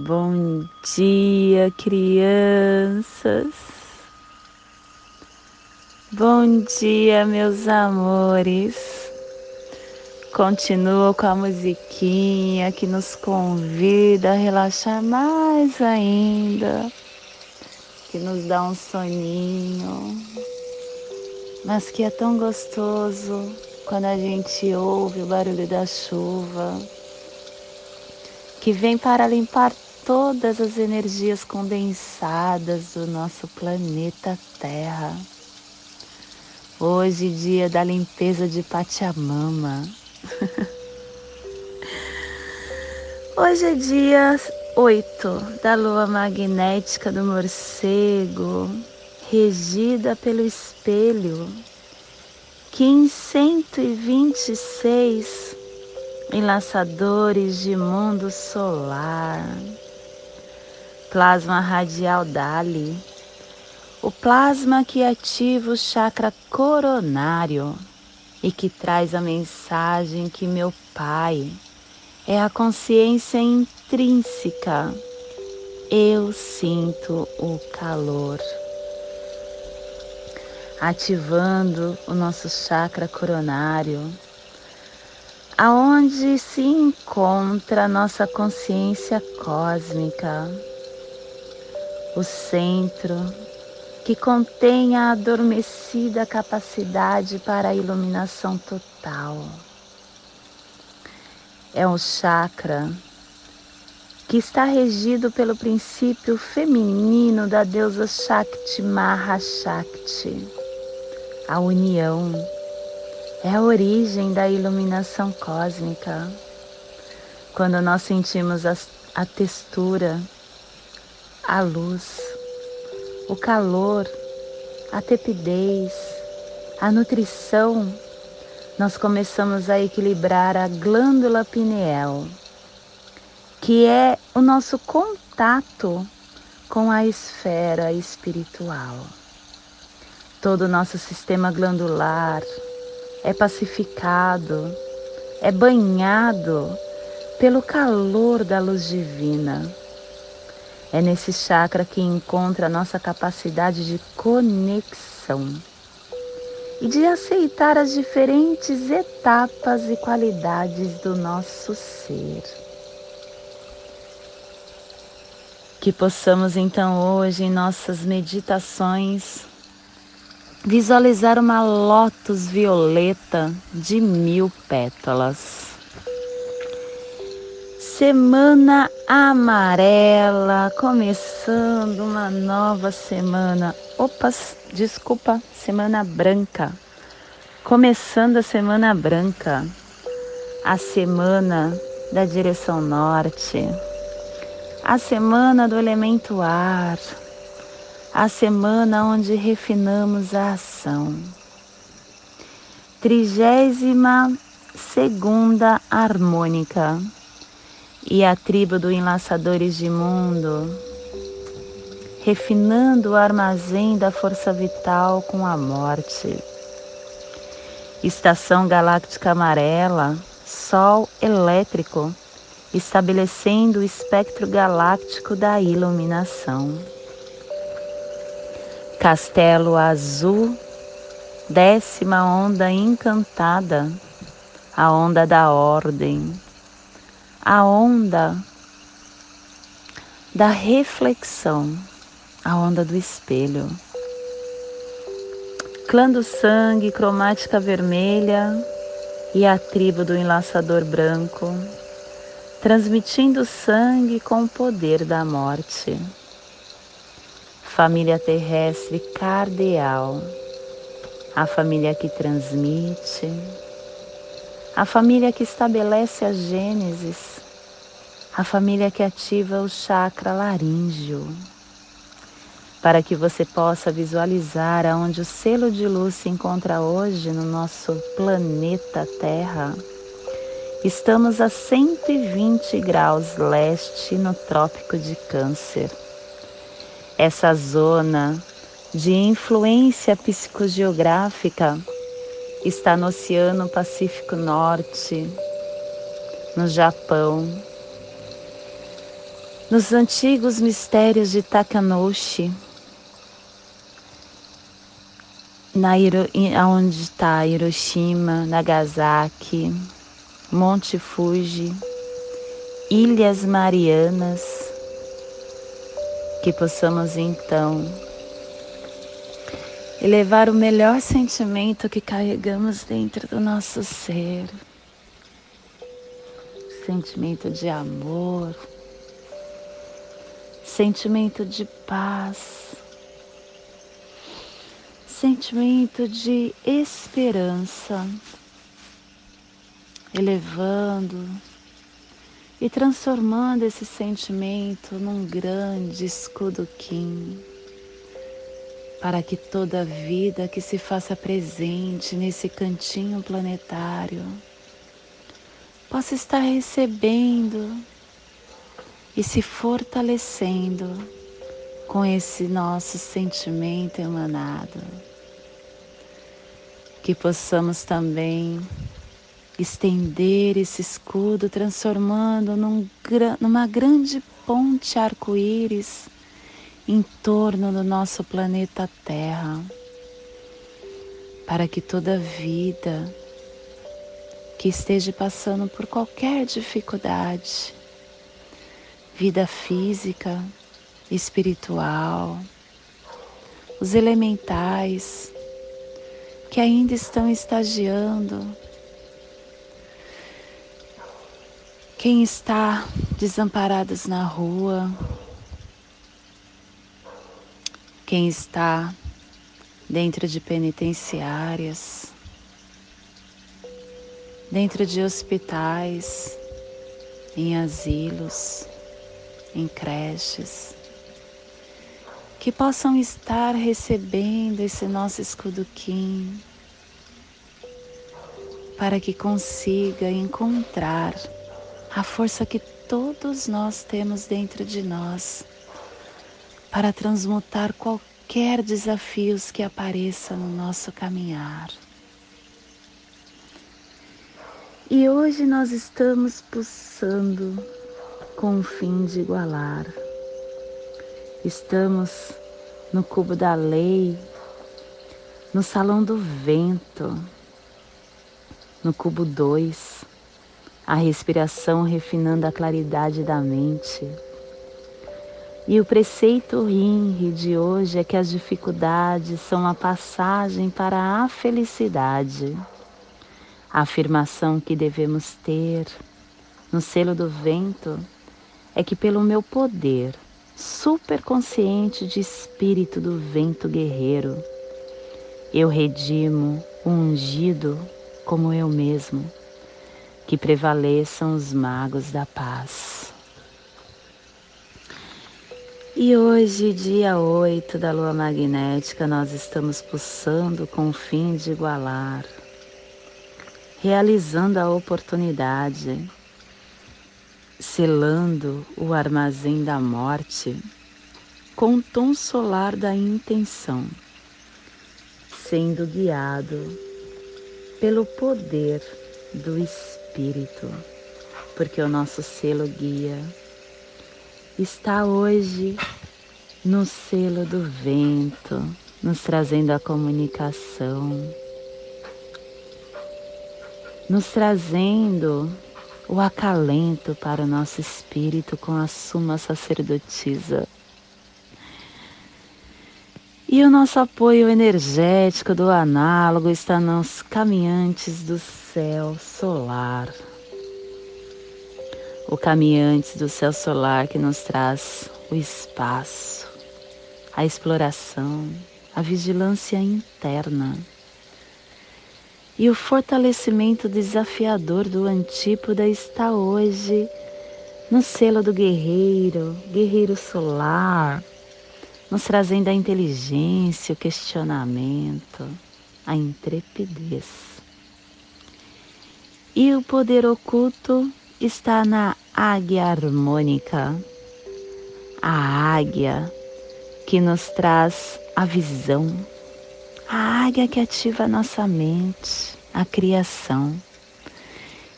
Bom dia, crianças. Bom dia, meus amores. Continuo com a musiquinha que nos convida a relaxar mais ainda, que nos dá um soninho, mas que é tão gostoso quando a gente ouve o barulho da chuva, que vem para limpar todas as energias condensadas do nosso planeta Terra. Hoje, dia da limpeza de Pachamama. Hoje é dia 8 da lua magnética do morcego, regida pelo espelho, que em 126 enlaçadores de mundo solar plasma radial Dali, o plasma que ativa o chakra coronário e que traz a mensagem que meu Pai é a consciência intrínseca. Eu sinto o calor. Ativando o nosso chakra coronário, aonde se encontra a nossa consciência cósmica o centro que contém a adormecida capacidade para a iluminação total. É um chakra que está regido pelo princípio feminino da deusa Shakti Mahashakti, a união. É a origem da iluminação cósmica. Quando nós sentimos a, a textura a luz, o calor, a tepidez, a nutrição, nós começamos a equilibrar a glândula pineal, que é o nosso contato com a esfera espiritual. Todo o nosso sistema glandular é pacificado, é banhado pelo calor da luz divina é nesse chakra que encontra a nossa capacidade de conexão e de aceitar as diferentes etapas e qualidades do nosso ser. Que possamos então hoje em nossas meditações visualizar uma lótus violeta de mil pétalas. Semana amarela, começando uma nova semana. Opa, desculpa, semana branca. Começando a semana branca, a semana da direção norte, a semana do elemento ar, a semana onde refinamos a ação. Trigésima segunda harmônica e a tribo do Enlaçadores de Mundo, refinando o armazém da força vital com a morte. Estação Galáctica Amarela, Sol elétrico, estabelecendo o espectro galáctico da iluminação. Castelo Azul, décima onda encantada, a onda da ordem a onda da reflexão, a onda do espelho. Clã do sangue, cromática vermelha e a tribo do enlaçador branco, transmitindo sangue com o poder da morte. Família terrestre cardeal, a família que transmite, a família que estabelece a Gênesis, a família que ativa o chakra laríngeo, para que você possa visualizar aonde o selo de luz se encontra hoje no nosso planeta Terra. Estamos a 120 graus leste no Trópico de Câncer. Essa zona de influência psicogeográfica está no Oceano Pacífico Norte, no Japão, nos antigos mistérios de Takanoshi, na onde está Hiroshima, Nagasaki, Monte Fuji, Ilhas Marianas, que possamos então elevar o melhor sentimento que carregamos dentro do nosso ser, sentimento de amor, sentimento de paz. Sentimento de esperança, elevando e transformando esse sentimento num grande escudo Kim, para que toda vida que se faça presente nesse cantinho planetário possa estar recebendo e se fortalecendo com esse nosso sentimento emanado. Que possamos também estender esse escudo, transformando num, numa grande ponte arco-íris em torno do nosso planeta Terra, para que toda vida que esteja passando por qualquer dificuldade, vida física, espiritual, os elementais, que ainda estão estagiando, quem está desamparados na rua, quem está dentro de penitenciárias, dentro de hospitais, em asilos, em creches, que possam estar recebendo esse nosso escudo Kim, para que consiga encontrar a força que todos nós temos dentro de nós para transmutar qualquer desafios que apareça no nosso caminhar. E hoje nós estamos pulsando com o fim de igualar Estamos no cubo da lei, no salão do vento, no cubo 2, a respiração refinando a claridade da mente. E o preceito rinre de hoje é que as dificuldades são a passagem para a felicidade. A afirmação que devemos ter no selo do vento é que, pelo meu poder, superconsciente de espírito do vento guerreiro. Eu redimo o ungido como eu mesmo, que prevaleçam os magos da paz. E hoje, dia 8 da lua magnética, nós estamos pulsando com o fim de igualar, realizando a oportunidade selando o armazém da morte com o tom solar da intenção, sendo guiado pelo poder do Espírito, porque o nosso selo guia está hoje no selo do vento, nos trazendo a comunicação, nos trazendo o acalento para o nosso espírito com a suma sacerdotisa. E o nosso apoio energético do análogo está nos caminhantes do céu solar. O caminhante do céu solar que nos traz o espaço, a exploração, a vigilância interna e o fortalecimento desafiador do antípoda está hoje no selo do guerreiro, guerreiro solar, nos trazendo a inteligência, o questionamento, a intrepidez. E o poder oculto está na águia harmônica, a águia que nos traz a visão, a águia que ativa a nossa mente, a criação.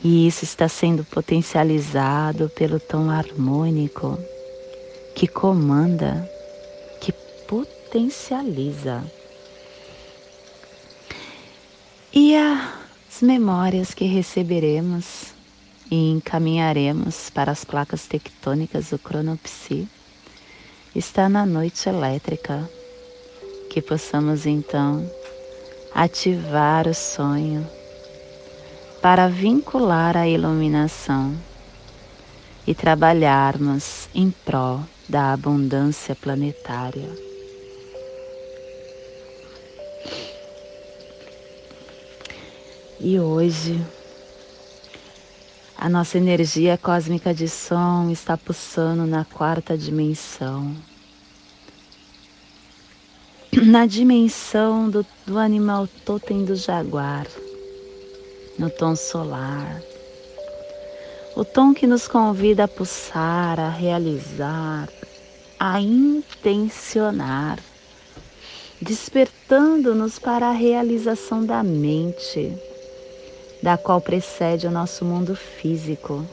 E isso está sendo potencializado pelo tom harmônico que comanda, que potencializa. E as memórias que receberemos e encaminharemos para as placas tectônicas do cronopsi está na noite elétrica, que possamos então ativar o sonho para vincular a iluminação e trabalharmos em prol da abundância planetária. E hoje, a nossa energia cósmica de som está pulsando na quarta dimensão. Na dimensão do, do animal totem do jaguar, no tom solar. O tom que nos convida a pulsar, a realizar, a intencionar, despertando-nos para a realização da mente da qual precede o nosso mundo físico.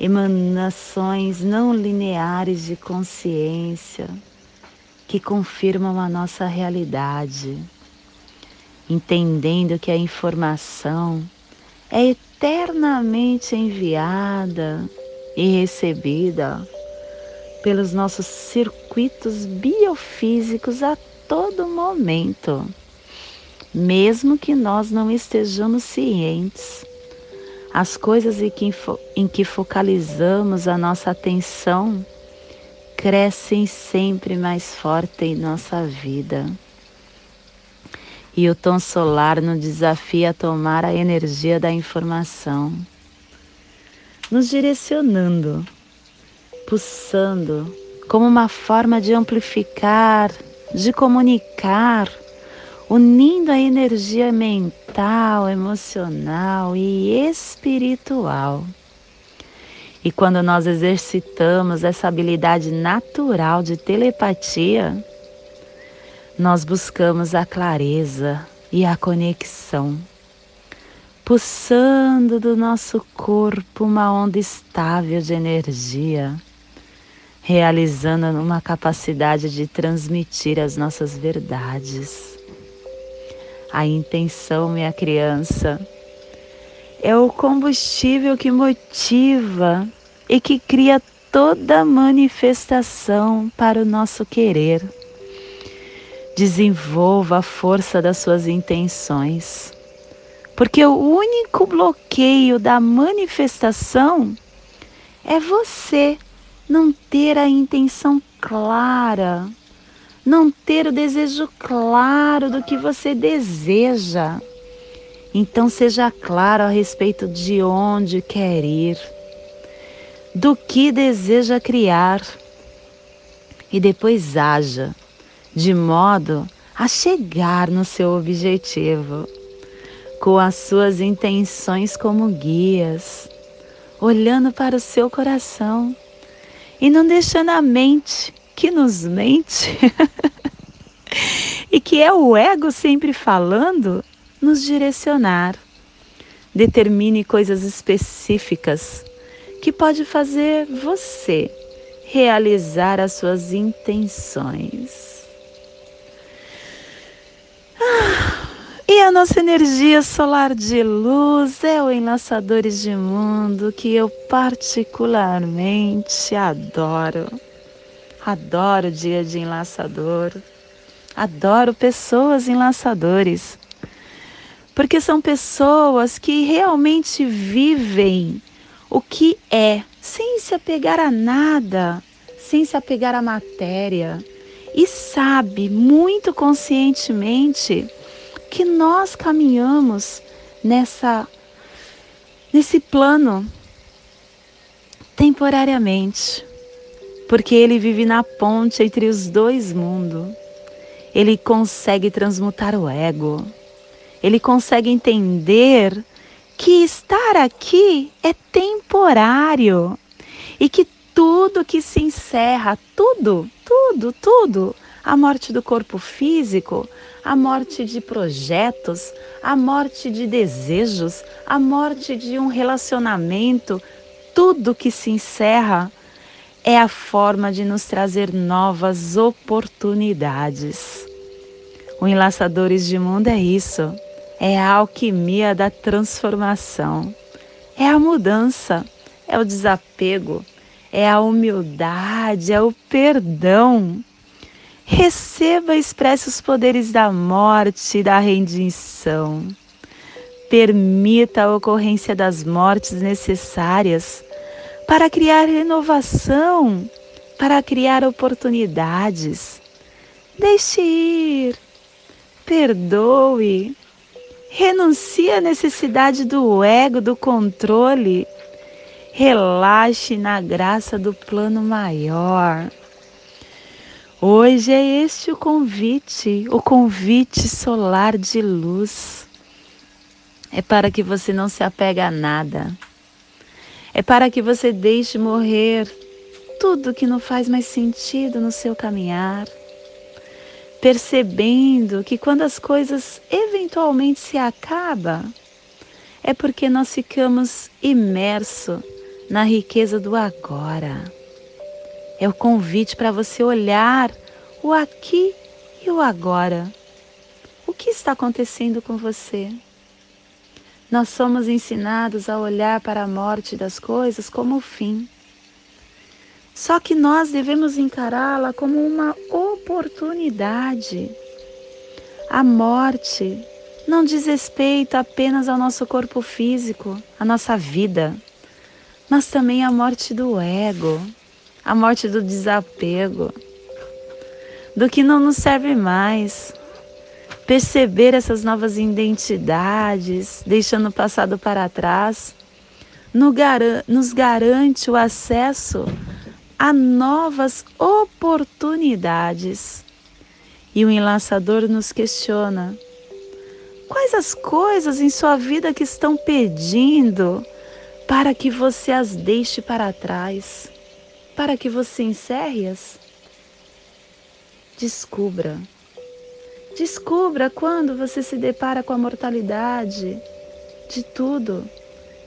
Emanações não lineares de consciência que confirmam a nossa realidade, entendendo que a informação é eternamente enviada e recebida pelos nossos circuitos biofísicos a todo momento mesmo que nós não estejamos cientes. As coisas em que, em que focalizamos a nossa atenção crescem sempre mais forte em nossa vida. E o tom solar nos desafia a tomar a energia da informação, nos direcionando, pulsando como uma forma de amplificar, de comunicar unindo a energia mental, emocional e espiritual. E quando nós exercitamos essa habilidade natural de telepatia, nós buscamos a clareza e a conexão, pulsando do nosso corpo uma onda estável de energia, realizando uma capacidade de transmitir as nossas verdades a intenção, minha criança, é o combustível que motiva e que cria toda manifestação para o nosso querer. Desenvolva a força das suas intenções, porque o único bloqueio da manifestação é você não ter a intenção clara não ter o desejo claro do que você deseja. Então seja claro a respeito de onde quer ir, do que deseja criar e depois haja de modo a chegar no seu objetivo, com as suas intenções como guias, olhando para o seu coração e não deixando a mente que nos mente e que é o ego sempre falando, nos direcionar. Determine coisas específicas que pode fazer você realizar as suas intenções. Ah, e a nossa energia solar de luz é o Enlaçadores de Mundo que eu particularmente adoro. Adoro o dia de enlaçador. Adoro pessoas enlaçadores. Porque são pessoas que realmente vivem o que é, sem se apegar a nada, sem se apegar à matéria. E sabe muito conscientemente que nós caminhamos nessa nesse plano temporariamente porque ele vive na ponte entre os dois mundos. Ele consegue transmutar o ego. Ele consegue entender que estar aqui é temporário e que tudo que se encerra, tudo, tudo, tudo, a morte do corpo físico, a morte de projetos, a morte de desejos, a morte de um relacionamento, tudo que se encerra é a forma de nos trazer novas oportunidades. O Enlaçadores de Mundo é isso, é a alquimia da transformação, é a mudança, é o desapego, é a humildade, é o perdão. Receba e expresse os poderes da morte e da rendição. Permita a ocorrência das mortes necessárias para criar renovação, para criar oportunidades. Deixe ir, perdoe, renuncie à necessidade do ego, do controle. Relaxe na graça do plano maior. Hoje é este o convite, o convite solar de luz. É para que você não se apegue a nada é para que você deixe morrer tudo que não faz mais sentido no seu caminhar, percebendo que quando as coisas eventualmente se acabam, é porque nós ficamos imersos na riqueza do agora. É o convite para você olhar o aqui e o agora. O que está acontecendo com você? Nós somos ensinados a olhar para a morte das coisas como o fim. Só que nós devemos encará-la como uma oportunidade. A morte não diz respeito apenas ao nosso corpo físico, à nossa vida, mas também à morte do ego, à morte do desapego, do que não nos serve mais, perceber essas novas identidades, deixando o passado para trás, nos garante o acesso a novas oportunidades. E o enlaçador nos questiona: quais as coisas em sua vida que estão pedindo para que você as deixe para trás, para que você encerre-as? Descubra Descubra quando você se depara com a mortalidade de tudo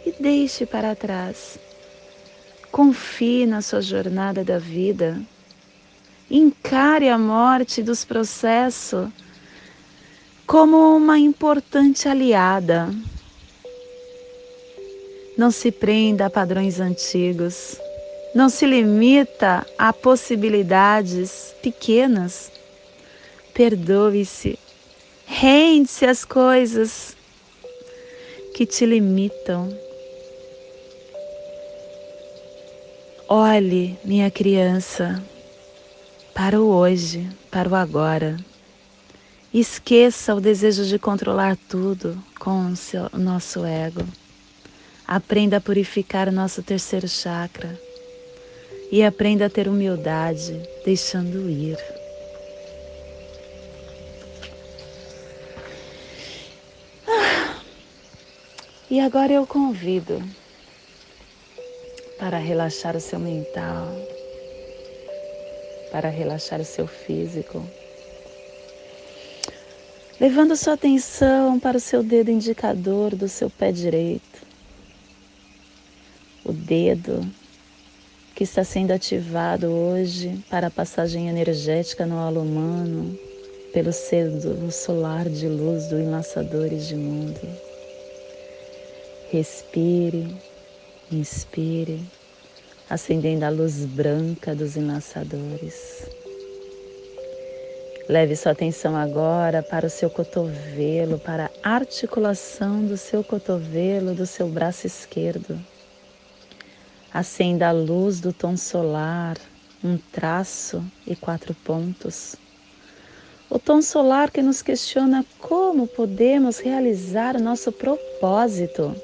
e deixe para trás. Confie na sua jornada da vida. Encare a morte dos processos como uma importante aliada. Não se prenda a padrões antigos. Não se limita a possibilidades pequenas Perdoe-se. Rende-se às coisas que te limitam. Olhe, minha criança, para o hoje, para o agora. Esqueça o desejo de controlar tudo com o seu, nosso ego. Aprenda a purificar o nosso terceiro chakra e aprenda a ter humildade, deixando ir. E agora eu convido para relaxar o seu mental, para relaxar o seu físico, levando sua atenção para o seu dedo indicador do seu pé direito, o dedo que está sendo ativado hoje para a passagem energética no halo humano pelo cédulo solar de luz do Enlaçadores de Mundo. Respire, inspire, acendendo a luz branca dos enlaçadores. Leve sua atenção agora para o seu cotovelo, para a articulação do seu cotovelo, do seu braço esquerdo. Acenda a luz do tom solar, um traço e quatro pontos. O tom solar que nos questiona como podemos realizar o nosso propósito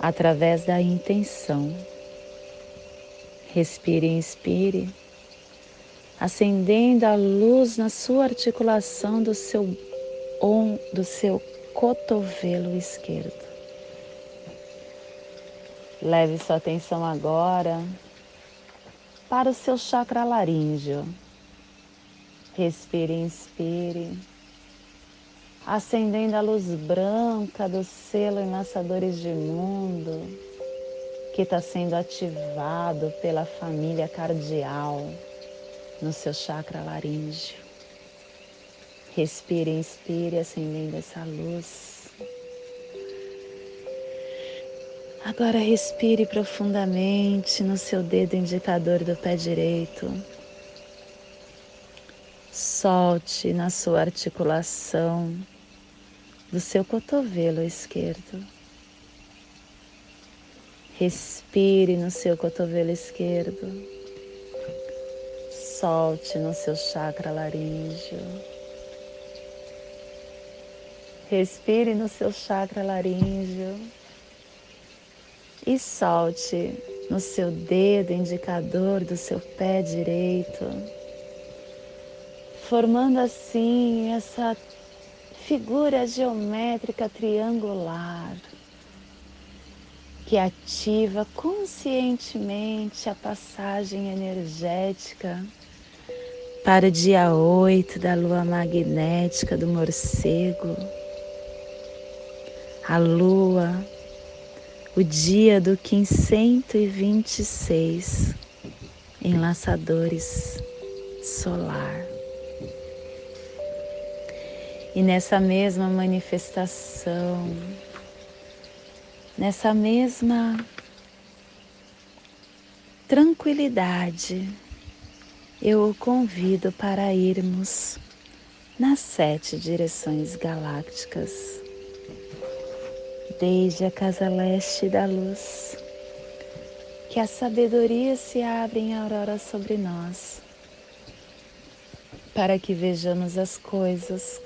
através da intenção. Respire e inspire, acendendo a luz na sua articulação do seu on, do seu cotovelo esquerdo. Leve sua atenção agora para o seu chakra laríngeo. Respire e inspire acendendo a luz branca do selo Enlaçadores de Mundo, que está sendo ativado pela família cardial no seu chakra laríngeo. Respire, inspire, acendendo essa luz. Agora respire profundamente no seu dedo indicador do pé direito. Solte na sua articulação do seu cotovelo esquerdo. Respire no seu cotovelo esquerdo. Solte no seu chakra laríngeo. Respire no seu chakra laríngeo. E solte no seu dedo indicador do seu pé direito, formando assim essa figura geométrica triangular que ativa conscientemente a passagem energética para o dia 8 da lua magnética do morcego, a lua, o dia do Kim 126, enlaçadores solar. E nessa mesma manifestação, nessa mesma tranquilidade, eu o convido para irmos nas sete direções galácticas, desde a casa leste da luz, que a sabedoria se abre em aurora sobre nós, para que vejamos as coisas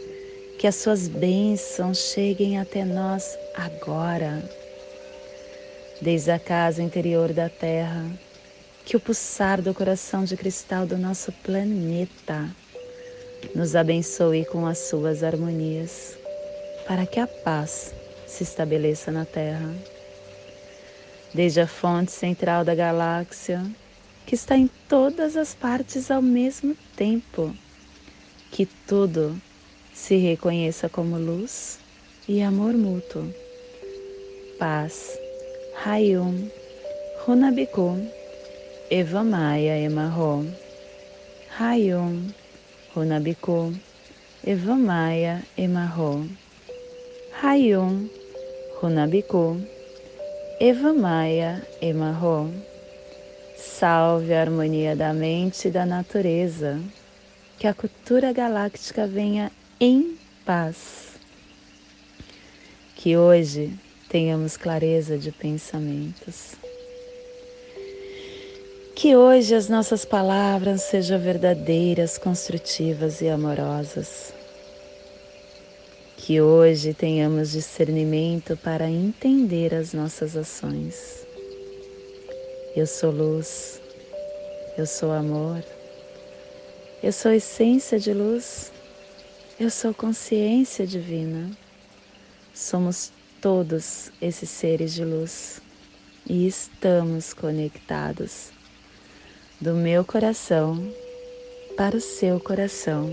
que as suas bênçãos cheguem até nós agora desde a casa interior da Terra, que o pulsar do coração de cristal do nosso planeta nos abençoe com as suas harmonias, para que a paz se estabeleça na Terra. Desde a fonte central da galáxia, que está em todas as partes ao mesmo tempo, que tudo se reconheça como luz e amor mútuo, paz Hayum, Runabiku, Eva Maia Emarro. Hayum, Runabiku, Eva Maia Emarro. Hayum, Runabiku, Eva Maia Emarro. Salve a harmonia da mente e da natureza. Que a cultura galáctica venha em paz. Que hoje tenhamos clareza de pensamentos. Que hoje as nossas palavras sejam verdadeiras, construtivas e amorosas. Que hoje tenhamos discernimento para entender as nossas ações. Eu sou luz, eu sou amor, eu sou essência de luz, eu sou consciência divina. Somos todos esses seres de luz e estamos conectados do meu coração para o seu coração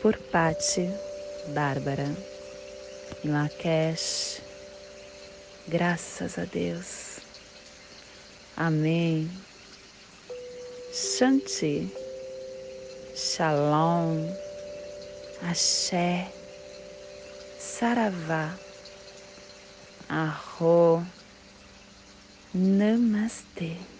por Pati Bárbara Lakesh. Graças a Deus. Amém. Shanti. Shalom. Axé. Saravá. Arro. Namastê.